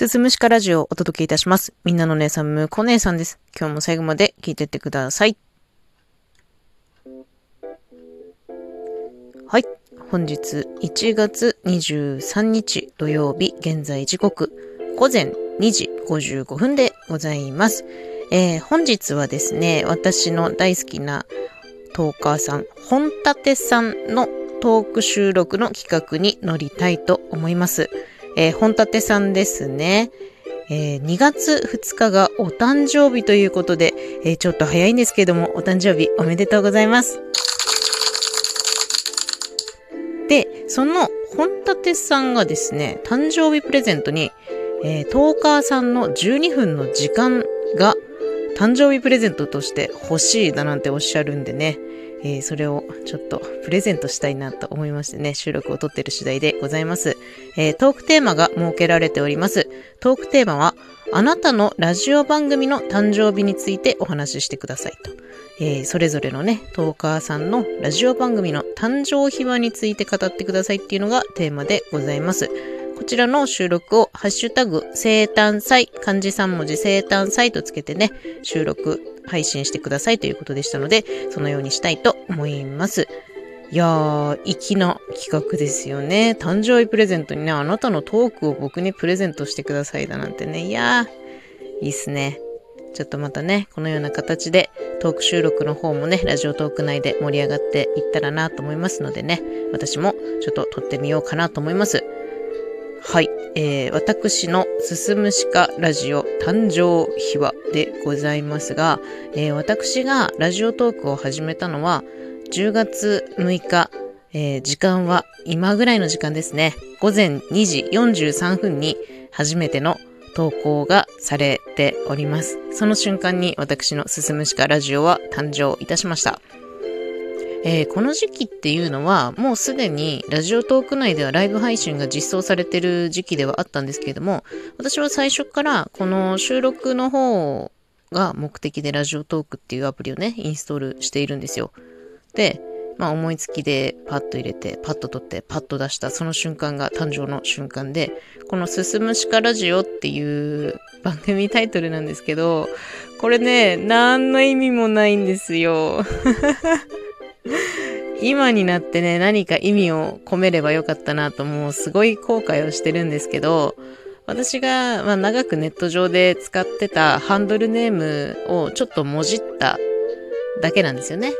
すすむしかラジオをお届けいたします。みんなの姉さん、むこ姉さんです。今日も最後まで聞いてってください。はい。本日1月23日土曜日、現在時刻午前2時55分でございます。えー本日はですね、私の大好きなトーカーさん、本立さんのトーク収録の企画に乗りたいと思います。えー本立さんですね。えー2月2日がお誕生日ということで、えーちょっと早いんですけれども、お誕生日おめでとうございます。で、その本立さんがですね、誕生日プレゼントに、えートーカーさんの12分の時間が誕生日プレゼントとして欲しいだなんておっしゃるんでね、えーそれをちょっとプレゼントしたいなと思いましてね、収録を撮ってる次第でございます。えートークテーマが設けられております。トークテーマは、あなたのラジオ番組の誕生日についてお話ししてくださいと。えーそれぞれのね、トーカーさんのラジオ番組の誕生秘話について語ってくださいっていうのがテーマでございます。こちらの収録をハッシュタグ生誕祭、漢字3文字生誕祭とつけてね、収録配信してくださいということでしたので、そのようにしたいと思います。いやー、粋な企画ですよね。誕生日プレゼントにね、あなたのトークを僕にプレゼントしてくださいだなんてね。いやー、いいっすね。ちょっとまたね、このような形でトーク収録の方もね、ラジオトーク内で盛り上がっていったらなと思いますのでね、私もちょっと撮ってみようかなと思います。はい。えー、私のすすむしかラジオ誕生秘話でございますが、えー私がラジオトークを始めたのは10月6日、えー時間は今ぐらいの時間ですね。午前2時43分に初めての投稿がされております。その瞬間に私のすすむしかラジオは誕生いたしました。えーこの時期っていうのはもうすでにラジオトーク内ではライブ配信が実装されてる時期ではあったんですけれども私は最初からこの収録の方が目的でラジオトークっていうアプリをねインストールしているんですよ。でまあ思いつきでパッと入れてパッと取ってパッと出したその瞬間が誕生の瞬間でこの「すすむしかラジオ」っていう番組タイトルなんですけどこれね何の意味もないんですよ。今になってね、何か意味を込めればよかったなと、もうすごい後悔をしてるんですけど、私が、まあ、長くネット上で使ってたハンドルネームをちょっともじっただけなんですよね。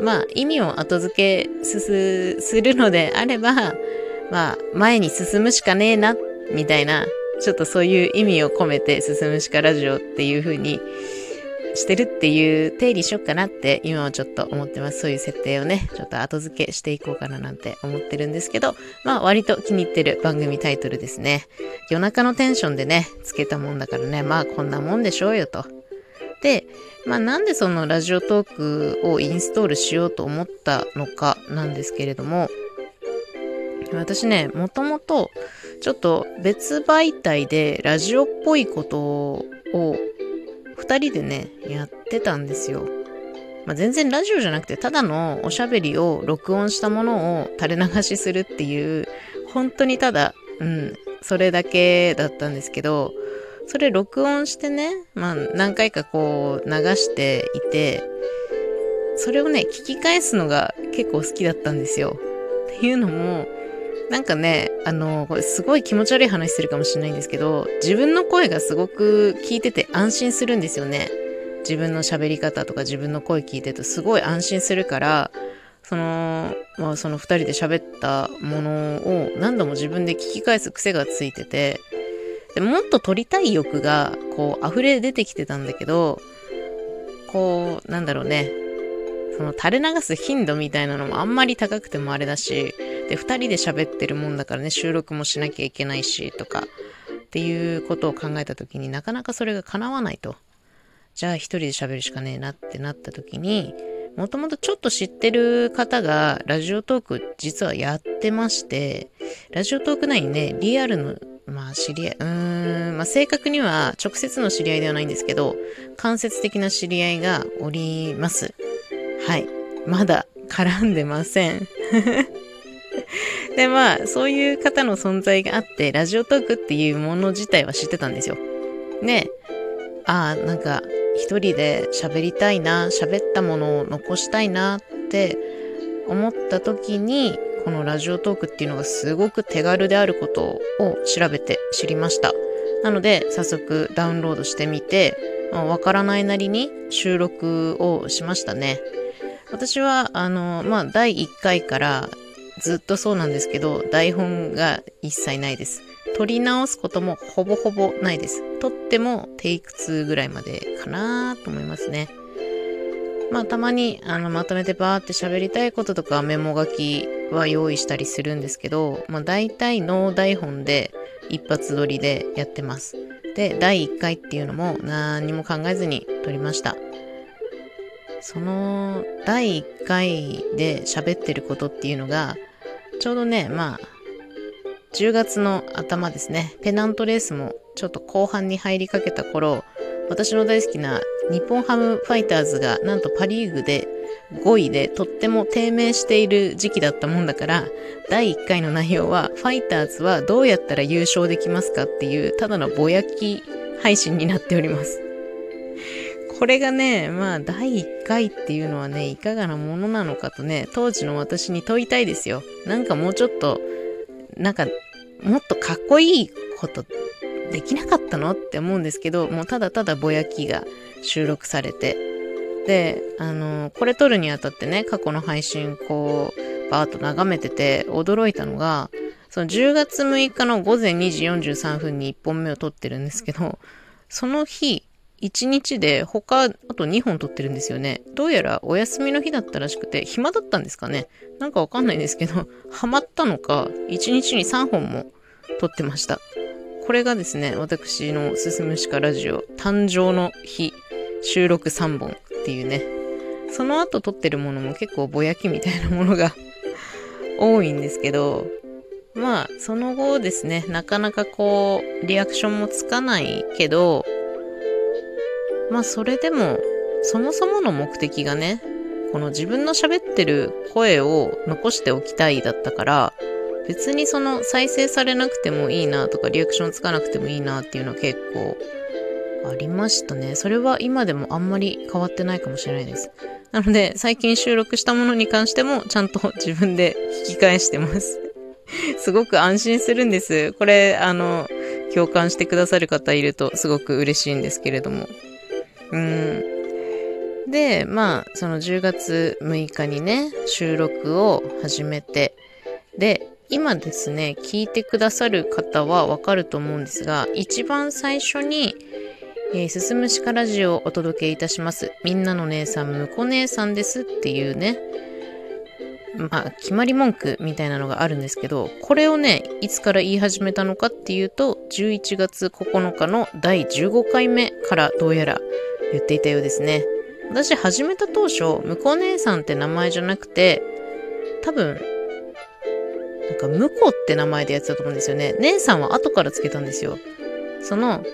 まあ、意味を後付けすするのであれば、まあ、前に進むしかねえな、みたいな、ちょっとそういう意味を込めて進むしかラジオっていう風にしてるっていう定理しよっかなって今はちょっと思ってます。そういう設定をね、ちょっと後付けしていこうかななんて思ってるんですけど、まあ割と気に入ってる番組タイトルですね。夜中のテンションでね、つけたもんだからね、まあこんなもんでしょうよと。で、まあなんでそのラジオトークをインストールしようと思ったのかなんですけれども、私ね、もともとちょっと別媒体でラジオっぽいことを二人でね、やってたんですよ。まあ、全然ラジオじゃなくて、ただのおしゃべりを録音したものを垂れ流しするっていう、本当にただ、うん、それだけだったんですけど、それ録音してね、まあ何回かこう流していて、それをね、聞き返すのが結構好きだったんですよ。っていうのも、なんかね、あの、これすごい気持ち悪い話するかもしれないんですけど、自分の声がすごく聞いてて安心するんですよね。自分の喋り方とか自分の声聞いてるとすごい安心するから、その、まあその二人で喋ったものを何度も自分で聞き返す癖がついてて、でもっと撮りたい欲がこう溢れ出てきてたんだけど、こう、なんだろうね、その垂れ流す頻度みたいなのもあんまり高くてもあれだし、で、二人で喋ってるもんだからね、収録もしなきゃいけないし、とか、っていうことを考えたときになかなかそれが叶わないと。じゃあ一人で喋るしかねえなってなったときに、もともとちょっと知ってる方がラジオトーク実はやってまして、ラジオトーク内にね、リアルの、まあ知り合い、うーん、まあ正確には直接の知り合いではないんですけど、間接的な知り合いがおります。はい。まだ絡んでません。で、まあ、そういう方の存在があって、ラジオトークっていうもの自体は知ってたんですよ。で、ああ、なんか、一人で喋りたいな、喋ったものを残したいなって思った時に、このラジオトークっていうのがすごく手軽であることを調べて知りました。なので、早速ダウンロードしてみて、わからないなりに収録をしましたね。私は、あの、まあ、第1回からずっとそうなんですけど、台本が一切ないです。撮り直すこともほぼほぼないです。撮ってもテイク2ぐらいまでかなと思いますね。まあたまにあのまとめてバーって喋りたいこととかメモ書きは用意したりするんですけど、まあ大体ノー台本で一発撮りでやってます。で、第1回っていうのも何も考えずに撮りました。その第1回で喋ってることっていうのが、ちょうどね、まあ、10月の頭ですね、ペナントレースもちょっと後半に入りかけた頃、私の大好きな日本ハムファイターズがなんとパリーグで5位でとっても低迷している時期だったもんだから、第1回の内容はファイターズはどうやったら優勝できますかっていうただのぼやき配信になっております。これがね、まあ第1回っていうのはね、いかがなものなのかとね、当時の私に問いたいですよ。なんかもうちょっと、なんかもっとかっこいいことできなかったのって思うんですけど、もうただただぼやきが収録されて。で、あの、これ撮るにあたってね、過去の配信こう、バーッと眺めてて驚いたのが、その10月6日の午前2時43分に1本目を撮ってるんですけど、その日、1日で他、あと2本撮ってるんですよね。どうやらお休みの日だったらしくて、暇だったんですかね。なんかわかんないんですけど、ハマったのか、1日に3本も撮ってました。これがですね、私のすすむしかラジオ誕生の日収録3本っていうね、その後撮ってるものも結構ぼやきみたいなものが 多いんですけど、まあ、その後ですね、なかなかこう、リアクションもつかないけど、まあそれでも、そもそもの目的がね、この自分の喋ってる声を残しておきたいだったから、別にその再生されなくてもいいなとかリアクションつかなくてもいいなっていうのは結構ありましたね。それは今でもあんまり変わってないかもしれないです。なので最近収録したものに関してもちゃんと自分で引き返してます。すごく安心するんです。これ、あの、共感してくださる方いるとすごく嬉しいんですけれども。うん。で、まあ、その10月6日にね、収録を始めて、で、今ですね、聞いてくださる方はわかると思うんですが、一番最初に、えー、すすむしかラジオをお届けいたします。みんなの姉さん、むこ姉さんですっていうね、まあ、決まり文句みたいなのがあるんですけど、これをね、いつから言い始めたのかっていうと、11月9日の第15回目からどうやら言っていたようですね。私始めた当初、むこう姉さんって名前じゃなくて、多分、なんか、むこうって名前でやってたと思うんですよね。姉さんは後からつけたんですよ。その、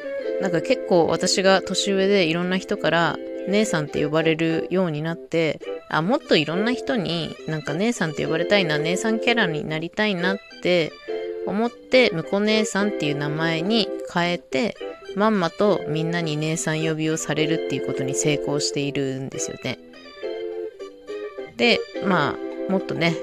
なんか結構私が年上でいろんな人から姉さんって呼ばれるようになって、あ、もっといろんな人になんか姉さんって呼ばれたいな、姉さんキャラになりたいなって思って、むこう姉さんっていう名前に変えて、まんまとみんなに姉さん呼びをされるっていうことに成功しているんですよね。で、まあ、もっとね、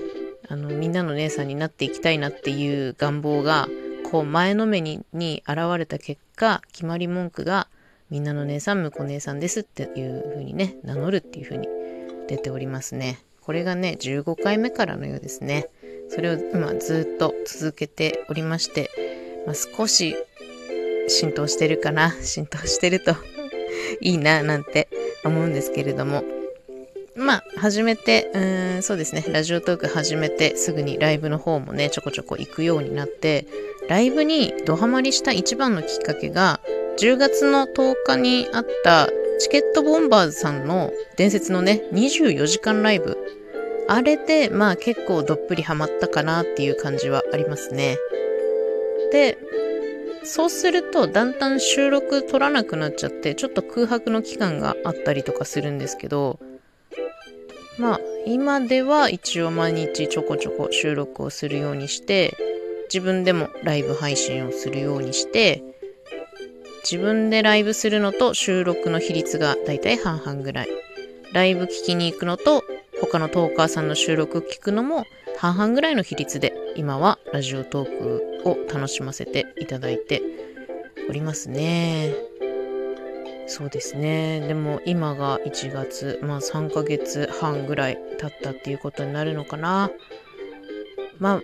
あの、みんなの姉さんになっていきたいなっていう願望が、こう前のめにに現れた結果、決まり文句が、みんなの姉さん、婿姉さんですっていう風にね、名乗るっていう風に出ておりますね。これがね、15回目からのようですね。それを今ずっと続けておりまして、まあ、少し浸透してるかな？浸透してると いいななんて思うんですけれども、まあ、始めて、うーん、そうですね、ラジオトーク始めてすぐにライブの方もね、ちょこちょこ行くようになって、ライブにドハマりした一番のきっかけが、10月の10日にあったチケットボンバーズさんの伝説のね、24時間ライブ。あれで、まあ結構どっぷりハマったかなっていう感じはありますね。で、そうするとだんだん収録取らなくなっちゃって、ちょっと空白の期間があったりとかするんですけど、まあ、今では一応毎日ちょこちょこ収録をするようにして自分でもライブ配信をするようにして自分でライブするのと収録の比率がだいたい半々ぐらい。ライブ聞きに行くのと他のトーカーさんの収録聞くのも半々ぐらいの比率で今はラジオトークを楽しませていただいておりますね。そうですね。でも今が1月、まあ3ヶ月半ぐらい経ったっていうことになるのかな。ま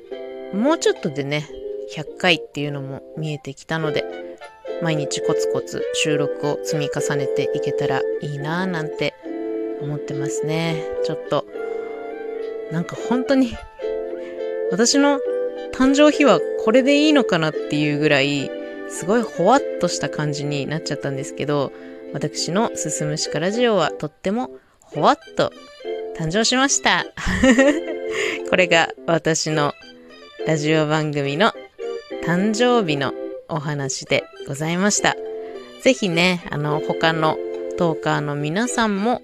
あ、もうちょっとでね、100回っていうのも見えてきたので、毎日コツコツ収録を積み重ねていけたらいいなぁなんて思ってますね。ちょっと、なんか本当に私の誕生日はこれでいいのかなっていうぐらい、すごいほわっとした感じになっちゃったんですけど、私のすすむしかラジオはとってもほわっと誕生しました。これが私のラジオ番組の誕生日のお話でございました。ぜひね、あの、他のトーカーの皆さんも、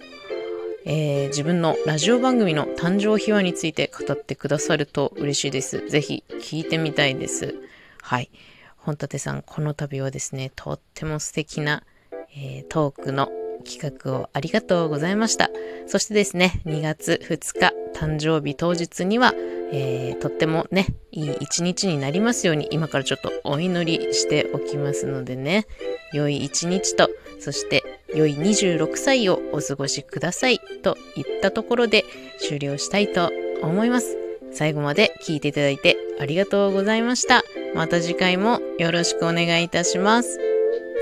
えー、自分のラジオ番組の誕生秘話について語ってくださると嬉しいです。ぜひ聞いてみたいです。はい。本立さん、この度はですね、とっても素敵なえー、トークの企画をありがとうございました。そしてですね、2月2日誕生日当日には、えー、とってもね、いい一日になりますように、今からちょっとお祈りしておきますのでね、良い一日と、そして良い26歳をお過ごしくださいと言ったところで終了したいと思います。最後まで聞いていただいてありがとうございました。また次回もよろしくお願いいたします。